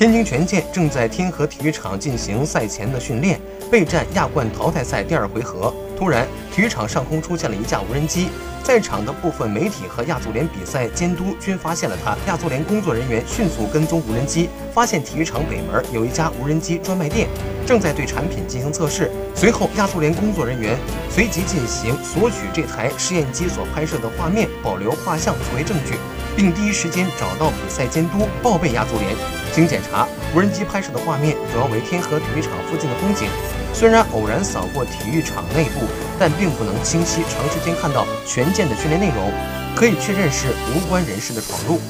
天津权健正在天河体育场进行赛前的训练，备战亚冠淘汰赛第二回合。突然，体育场上空出现了一架无人机，在场的部分媒体和亚足联比赛监督均发现了它。亚足联工作人员迅速跟踪无人机，发现体育场北门有一家无人机专卖店，正在对产品进行测试。随后，亚足联工作人员随即进行索取这台试验机所拍摄的画面，保留画像作为证据。并第一时间找到比赛监督报备亚足联。经检查，无人机拍摄的画面主要为天河体育场附近的风景。虽然偶然扫过体育场内部，但并不能清晰长时间看到全舰的训练内容，可以确认是无关人士的闯入。